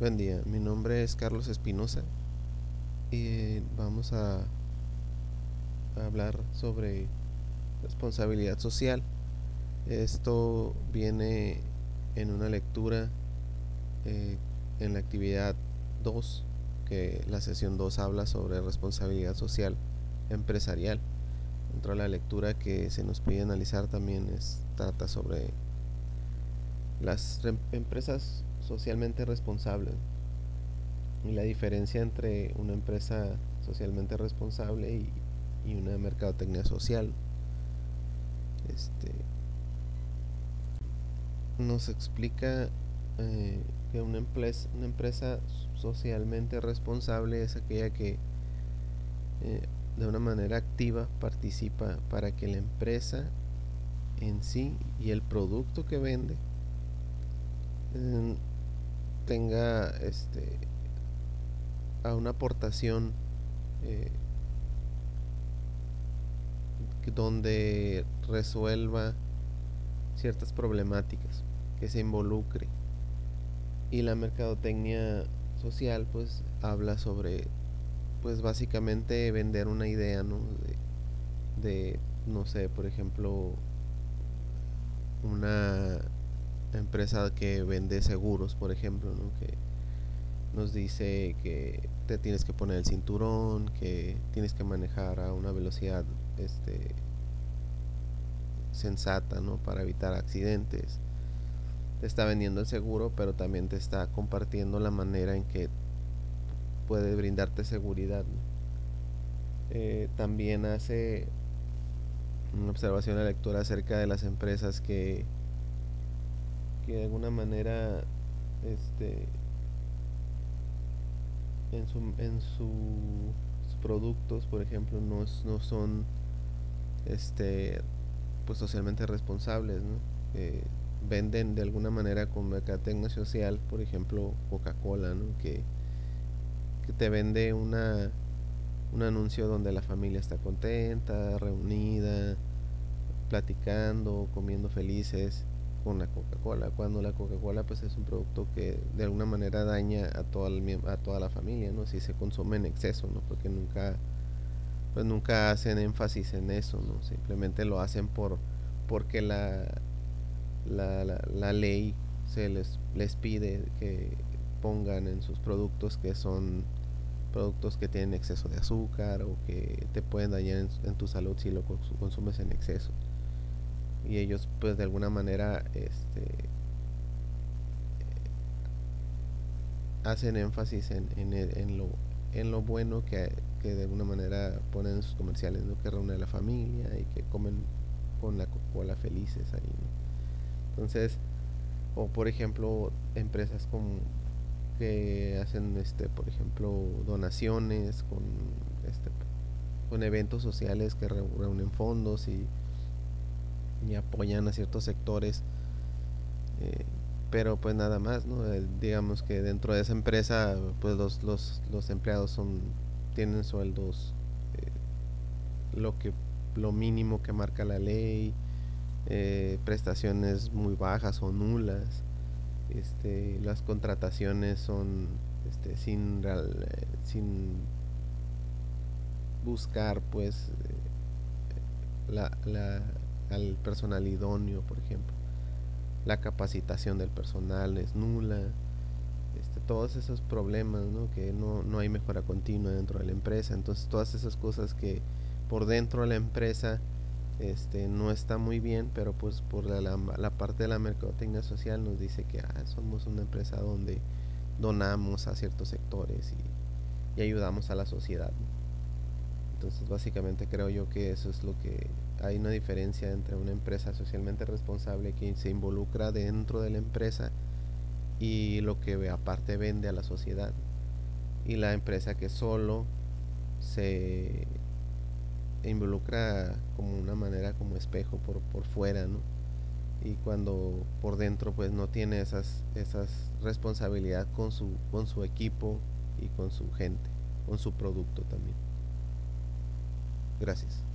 Buen día, mi nombre es Carlos Espinosa y vamos a, hablar sobre responsabilidad social. Esto viene en una lectura eh, en la actividad 2, que la sesión 2 habla sobre responsabilidad social empresarial. Dentro de la lectura que se nos pide analizar también es, trata sobre las empresas socialmente responsable. Y la diferencia entre una empresa socialmente responsable y, una mercadotecnia social. Este nos explica eh, que una empresa, una empresa socialmente responsable es aquella que eh, de una manera activa participa para que la empresa en sí y el producto que vende tenga este a una aportación eh, donde resuelva ciertas problemáticas que se involucre. Y la mercadotecnia social pues habla sobre pues básicamente vender una idea no de no sé por ejemplo una empresa que vende seguros, por ejemplo, que nos dice que te tienes que poner el cinturón, que tienes que manejar a una velocidad este, sensata ¿no? para evitar accidentes. Te está vendiendo el seguro, pero también te está compartiendo la manera en que puede brindarte seguridad. Eh, también hace una observación a la lectura acerca de las empresas que que de alguna manera este en, su, en sus productos por ejemplo no, no son este pues socialmente responsables ¿no? venden de alguna manera con mercadotecnia social por ejemplo Coca-Cola ¿no? que, que te vende una un anuncio donde la familia está contenta reunida platicando comiendo felices con la Coca-Cola, cuando la Coca-Cola pues es un producto que de alguna manera daña a toda la, a toda la familia, ¿no? Si se consume en exceso, ¿no? Porque nunca pues nunca hacen énfasis en eso, ¿no? Simplemente lo hacen por porque la la, la, ley se les les pide que pongan en sus productos que son productos que tienen exceso de azúcar o que te pueden dañar en tu salud si lo consumes en exceso y ellos pues de alguna manera este hacen énfasis en, en, lo en lo bueno que, que, de alguna manera ponen en sus comerciales ¿no? que reúne a la familia y que comen con la Coca-Cola felices ahí entonces o por ejemplo empresas como que hacen este por ejemplo donaciones con este con eventos sociales que reúnen fondos y y apoyan a ciertos sectores. Eh, pero pues nada más. Eh, digamos que dentro de esa empresa pues los, los, los empleados son tienen sueldos eh, lo que lo mínimo que marca la ley, prestaciones muy bajas o nulas, este, las contrataciones son este, sin, sin buscar pues la, la al personal idóneo, por ejemplo. La capacitación del personal es nula. Este, todos esos problemas, ¿no? que no, no hay mejora continua dentro de la empresa. Entonces, todas esas cosas que por dentro de la empresa este, no está muy bien, pero pues por la, la, parte de la mercadotecnia social nos dice que ah, somos una empresa donde donamos a ciertos sectores y, y ayudamos a la sociedad. Entonces básicamente creo yo que eso es lo que hay una diferencia entre una empresa socialmente responsable que se involucra dentro de la empresa y lo que aparte vende a la sociedad y la empresa que solo se involucra como una manera como espejo por, por fuera ¿no? y cuando por dentro pues no tiene esas esas responsabilidad con su con su equipo y con su gente con su producto también Gracias.